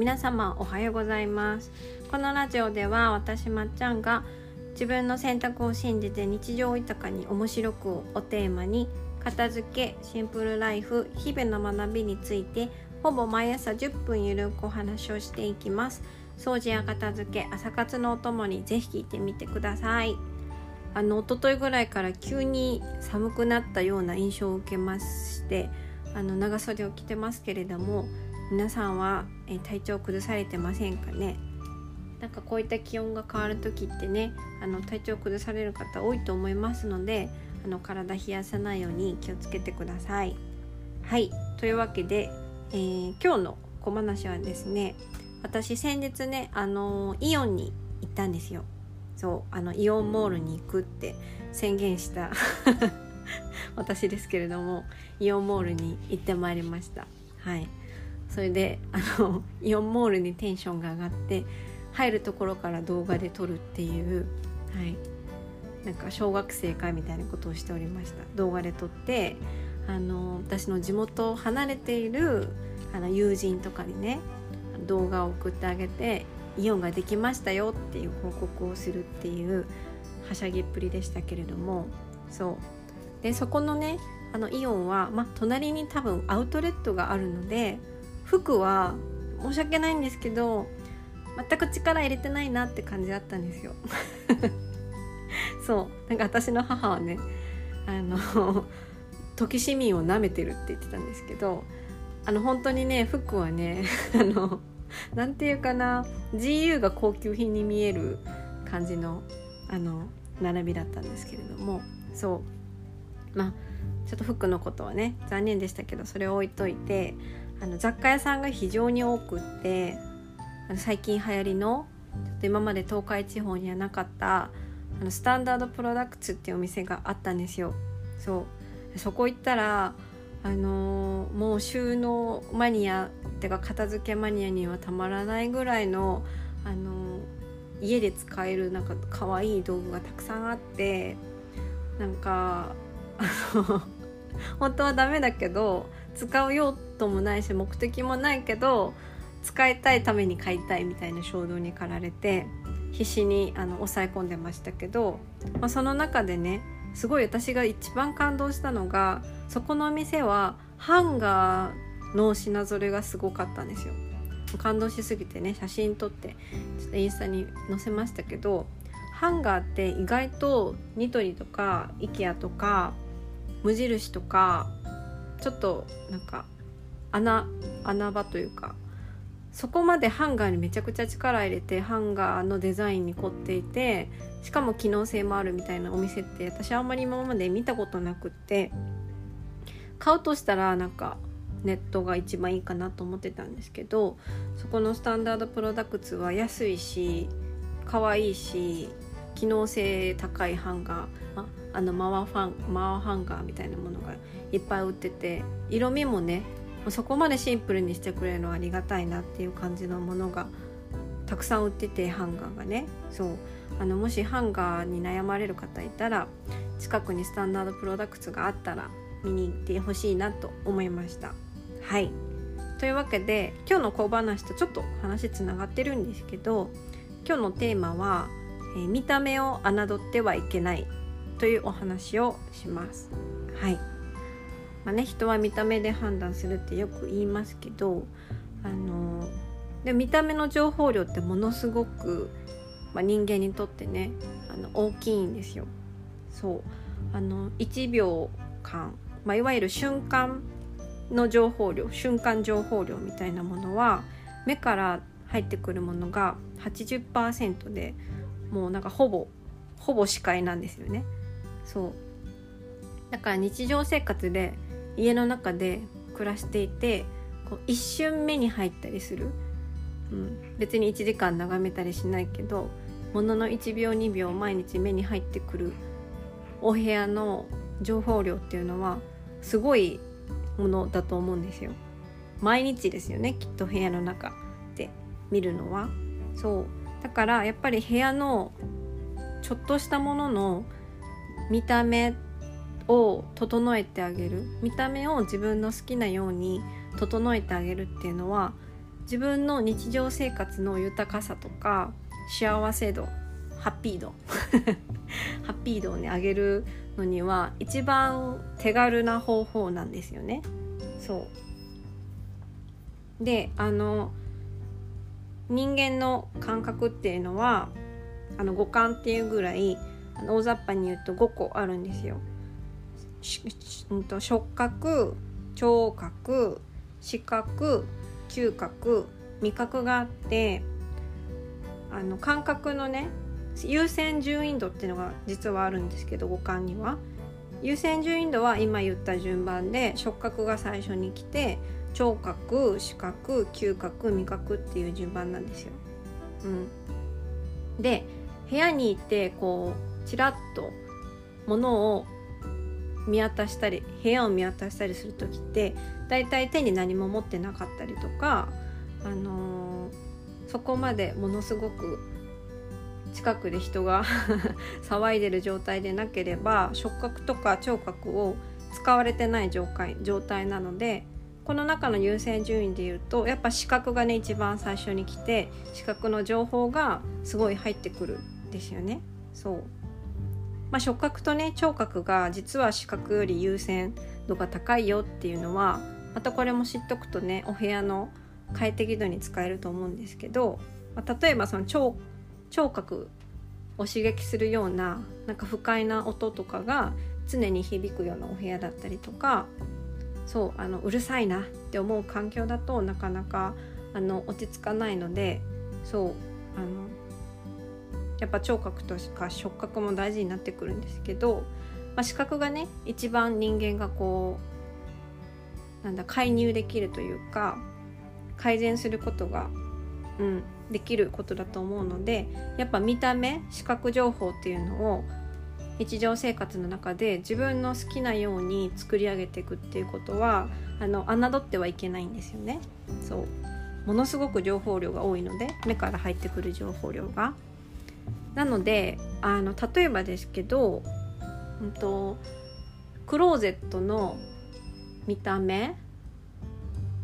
皆様おはようございます。このラジオでは私まっちゃんが自分の選択を信じて日常を豊かに面白くをテーマに片付けシンプルライフ日々の学びについてほぼ毎朝10分ゆるくお話をしていきます。掃除や片付け朝活のお供にぜひ聞いてみてください。あの一昨日ぐらいから急に寒くなったような印象を受けましてあの長袖を着てますけれども皆さんは、え体調崩されてませんかね？なんかこういった気温が変わる時ってねあの体調崩される方多いと思いますのであの体冷やさないように気をつけてください。はいというわけで、えー、今日の小話はですね私先日ねあのイオンに行ったんですよ。そうあのイオンモールに行くって宣言した 私ですけれどもイオンモールに行ってまいりましたはいそれであの イオンモールにテンションが上がって入るところから動画で撮るっていうはい。なんか小学生かみたいなことをしておりました。動画で撮ってあの私の地元を離れているあの友人とかにね動画を送ってあげてイオンができましたよっていう報告をするっていうはしゃぎっぷりでしたけれどもそう。でそこのねあのイオンは、ま隣に多分アウトレットがあるので服は申し訳ないんですけど全く力入れてないなって感じだったんですよ。そう。なんか私の母はねあの時市民を舐めてるって言ってたんですけどあの本当にね服はね あのなんていうかな GU が高級品に見える感じのあの並びだったんですけれどもそう。まあちょっと服のことはね残念でしたけどそれを置いといてあの雑貨屋さんが非常に多くってあの最近流行りのちょっと今まで東海地方にはなかったあのスタンダードプロダクツっていうお店があったんですよ。そうそこ行ったらあのー、もう収納マニアってか片付けマニアにはたまらないぐらいの、あのー、家で使えるなんか可愛い道具がたくさんあってなんかあの本当はダメだけど使う用途もないし目的もないけど使いたいために買いたいみたいな衝動に駆られて必死にあの抑え込んでましたけど、まあ、その中でねすごい私が一番感動したのがそこのお店はハンガーの品ぞれがすごかったんですよ。感動しすぎてね写真撮ってちょっとインスタに載せましたけどハンガーって意外とニトリとか IKEA とか無印とかちょっとなんか穴穴場というかそこまでハンガーにめちゃくちゃ力入れてハンガーのデザインに凝っていてしかも機能性もあるみたいなお店って私あんまり今まで見たことなくって買うとしたらなんかネットが一番いいかなと思ってたんですけどそこのスタンダードプロダクツは安いし可愛いし機能性高いハンガーああのマワファンマワハンガーみたいなものがいっぱい売ってて色味もねそこまでシンプルにしてくれるのはありがたいなっていう感じのものがたくさん売っててハンガーがね。そう。あのもしハンガーに悩まれる方いたら近くにスタンダードプロダクツがあったら見に行ってほしいなと思いました。はい。というわけで今日の小話とちょっと話つながってるんですけど今日のテーマは、えー、見た目を侮ってはいけないというお話をします。はい。まあね、人は見た目で判断するってよく言いますけどあので見た目の情報量ってものすごく、まあ、人間にとってねあの大きいんですよ。そうあの1秒間、まあ、いわゆる瞬間の情報量瞬間情報量みたいなものは目から入ってくるものが80%でもうなんかほぼほぼ視界なんですよね。そうだから日常生活で家の中で暮らしていてこう一瞬目に入ったりする、うん、別に1時間眺めたりしないけどものの1秒2秒毎日目に入ってくるお部屋の情報量っていうのはすごいものだと思うんですよ。毎日ですよねきっと部屋の中で見るのは。そうだからやっぱり部屋のちょっとしたものの見た目を整えてあげる見た目を自分の好きなように整えてあげるっていうのは自分の日常生活の豊かさとか幸せ度ハッピー度 ハッピー度をね上げるのには一番手軽な方法なんですよね。そうであの人間の感覚っていうのはあの五感っていうぐらい大雑把に言うと5個あるんですよ。触覚聴覚視覚嗅覚味覚があってあの感覚のね優先順位度っていうのが実はあるんですけど五感には優先順位度は今言った順番で触覚が最初に来て聴覚視覚嗅覚味覚っていう順番なんですよ。うん、で部屋にいてこうちらっと物を見渡したり部屋を見渡したりする時ってだいい手に何も持ってなかったりとか、あのー、そこまでものすごく近くで人が 騒いでる状態でなければ触覚とか聴覚を使われてない状態状態なのでこの中の優先順位で言うとやっぱ視覚がね一番最初に来て視覚の情報がすごい入ってくるんですよね。そうまあ、触覚とね聴覚が実は視覚より優先度が高いよっていうのはまたこれも知っとくとねお部屋の快適度に使えると思うんですけど、まあ、例えばその聴聴覚を刺激するようななんか不快な音とかが常に響くようなお部屋だったりとかそうあのうるさいなって思う環境だとなかなかあの落ち着かないのでそうあのやっぱ聴覚とか触覚も大事になってくるんですけど、まあ、視覚がね一番人間がこうなんだ介入できるというか改善することが、うん、できることだと思うのでやっぱ見た目視覚情報っていうのを日常生活の中で自分の好きなように作り上げていくっていうことはあの侮ってはいけないんですよね。そうものすごく情報量が多いので目から入ってくる情報量が。なのであの例えばですけど、うんとクローゼットの見た目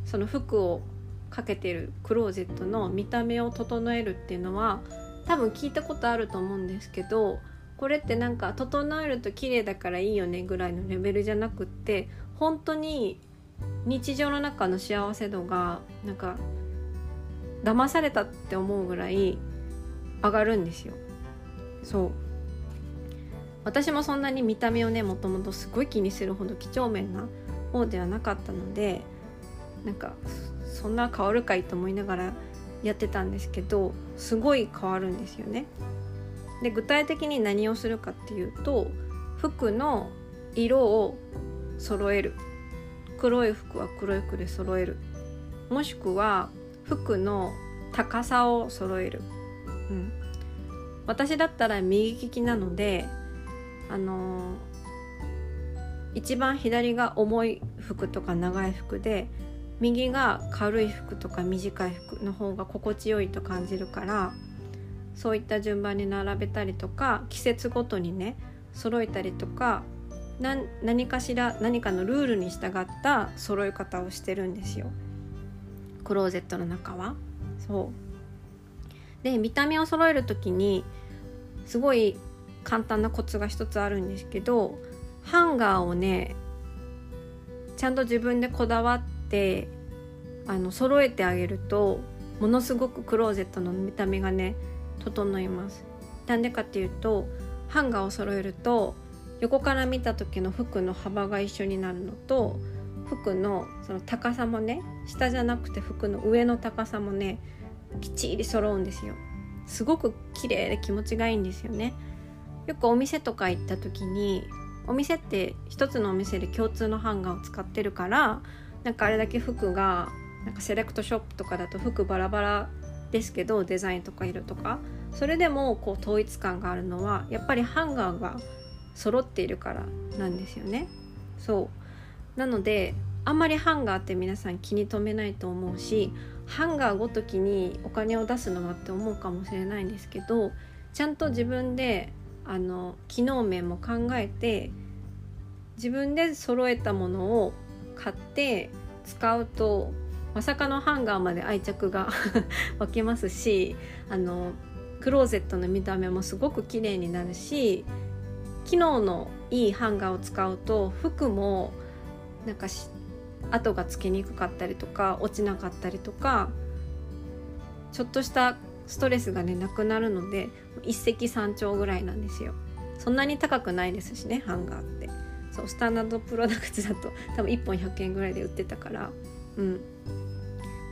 その服をかけてるクローゼットの見た目を整えるっていうのは多分聞いたことあると思うんですけどこれってなんか整えると綺麗だからいいよねぐらいのレベルじゃなくって本当に日常の中の幸せ度がなんか騙されたって思うぐらい上がるんですよ。そう。私もそんなに見た目をねもともとすごい気にするほど几帳面な方ではなかったのでなんかそんな変わるかいと思いながらやってたんですけどすごい変わるんですよね。で具体的に何をするかっていうと服の色を揃える。黒い服は黒い服で揃える。もしくは服の高さを揃える、うん、私だったら右利きなのであの、一番左が重い服とか長い服で右が軽い服とか短い服の方が心地よいと感じるからそういった順番に並べたりとか季節ごとにね揃えたりとか何かしら何かのルールに従った揃え方をしてるんですよクローゼットの中は。そうで見た目を揃える時にすごい簡単なコツが一つあるんですけどハンガーをねちゃんと自分でこだわってってあの揃えてあげるとものすごくクローゼットの見た目がね整います。なんでかっていうとハンガーを揃えると横から見た時の服の幅が一緒になるのと服のその高さもね下じゃなくて服の上の高さもねきっちり揃うんですよ。すごく綺麗で気持ちがいいんですよね。よくお店とか行った時にお店って一つのお店で共通のハンガーを使ってるからなんかあれだけ服がなんかセレクトショップとかだと服バラバラですけどデザインとか色とか。それでもこう統一感があるのはやっぱりハンガーが揃っているからなんですよね。そう。なのであんまりハンガーって皆さん気に留めないと思うしハンガーごときにお金を出すのはって思うかもしれないんですけどちゃんと自分であの機能面も考えて自分で揃えたものを買って使うとまさかのハンガーまで愛着が 湧きますしあのクローゼットの見た目もすごく綺麗になるし機能のいいハンガーを使うと服もなんか跡がつきにくかったりとか落ちなかったりとかちょっとしたストレスがねなくなるので一石三鳥ぐらいなんですよ。そんなに高くないですしねハンガーって。そうスタンダードプロダクツだと多分1本100円ぐらいで売ってたから。うん。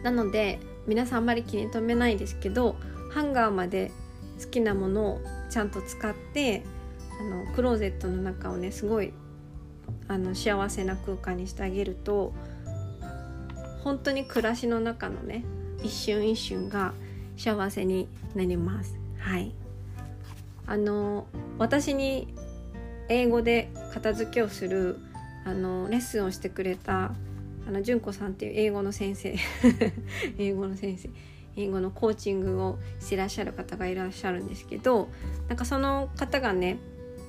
なので皆さんあんまり気に留めないですけどハンガーまで好きなものをちゃんと使ってあのクローゼットの中をねすごいあの幸せな空間にしてあげると本当に暮らしの中のね一瞬一瞬が幸せになります。はいあの私に英語で片付けをするあのレッスンをしてくれたあの純子さんっていう英語の先生 英語の先生英語のコーチングをしてらっしゃる方がいらっしゃるんですけどなんかその方がね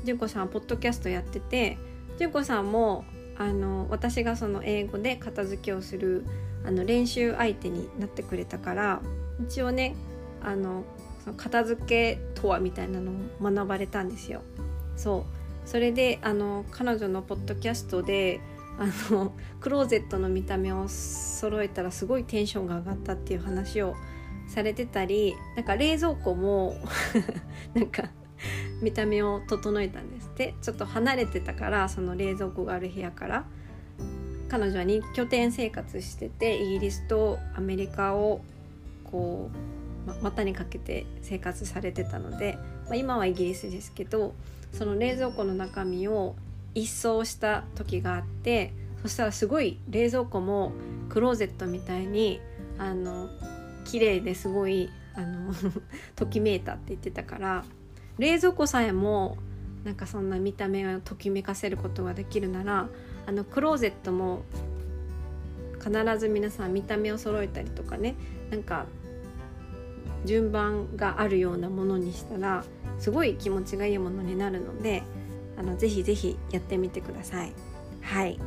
純子さんはポッドキャストやってて純子さんもあの私がその英語で片付けをするあの練習相手になってくれたから一応ねあのその片付けとはみたいなのを学ばれたんですよ。そうそれであの彼女のポッドキャストであのクローゼットの見た目を揃えたらすごいテンションが上がったっていう話をされてたりなんか冷蔵庫も なんか見た目を整えたんですってちょっと離れてたからその冷蔵庫がある部屋から彼女は2拠点生活しててイギリスとアメリカをこう、ま、股にかけて生活されてたので、まあ、今はイギリスですけどその冷蔵庫の中身を一掃した時があってそしたらすごい冷蔵庫もクローゼットみたいにあの綺麗ですごいあの ときめいたって言ってたから冷蔵庫さえもなんかそんな見た目をときめかせることができるならあのクローゼットも必ず皆さん見た目を揃えたりとかねなんか順番があるようなものにしたらすごい気持ちがいいものになるのであのぜひぜひやってみてください。はい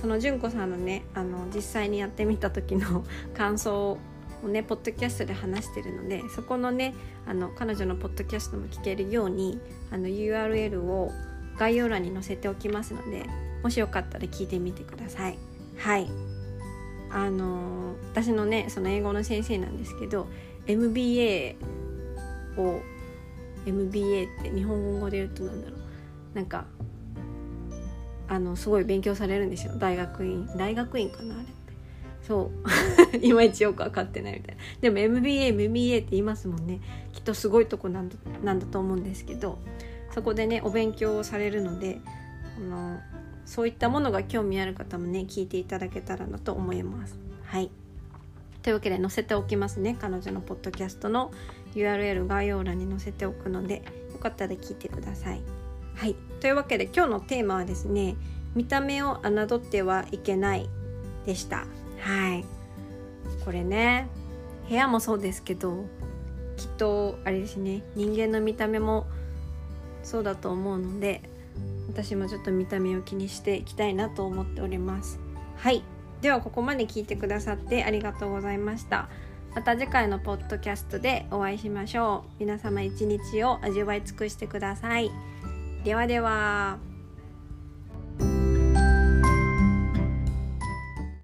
その純子さんのねあの実際にやってみた時の 感想をねポッドキャストで話してるのでそこのねあの彼女のポッドキャストも聞けるようにあの URL を概要欄に載せておきますのでもしよかったら聞いてみてください。はい。あの私のねその英語の先生なんですけど MBA を MBA って日本語で言うとなんだろう。なんかあのすごい勉強されるんですよ。大学院大学院かなあれ。そう。いまいちよく分かってないみたいな。でも MBAMBA って言いますもんね。きっとすごいとこなんだなんだと思うんですけどそこでねお勉強をされるのであのそういったものが興味ある方もね聞いていただけたらなと思います。はい。というわけで載せておきますね。彼女のポッドキャストの URL 概要欄に載せておくのでよかったら聞いてください。はい。というわけで今日のテーマはですね見た目を侮ってはいけないでした。はい。これね部屋もそうですけどきっとあれですね人間の見た目もそうだと思うので私もちょっと見た目を気にしていきたいなと思っております。はい。ではここまで聞いてくださってありがとうございました。また次回のポッドキャストでお会いしましょう。皆様一日を味わい尽くしてください。ではでは。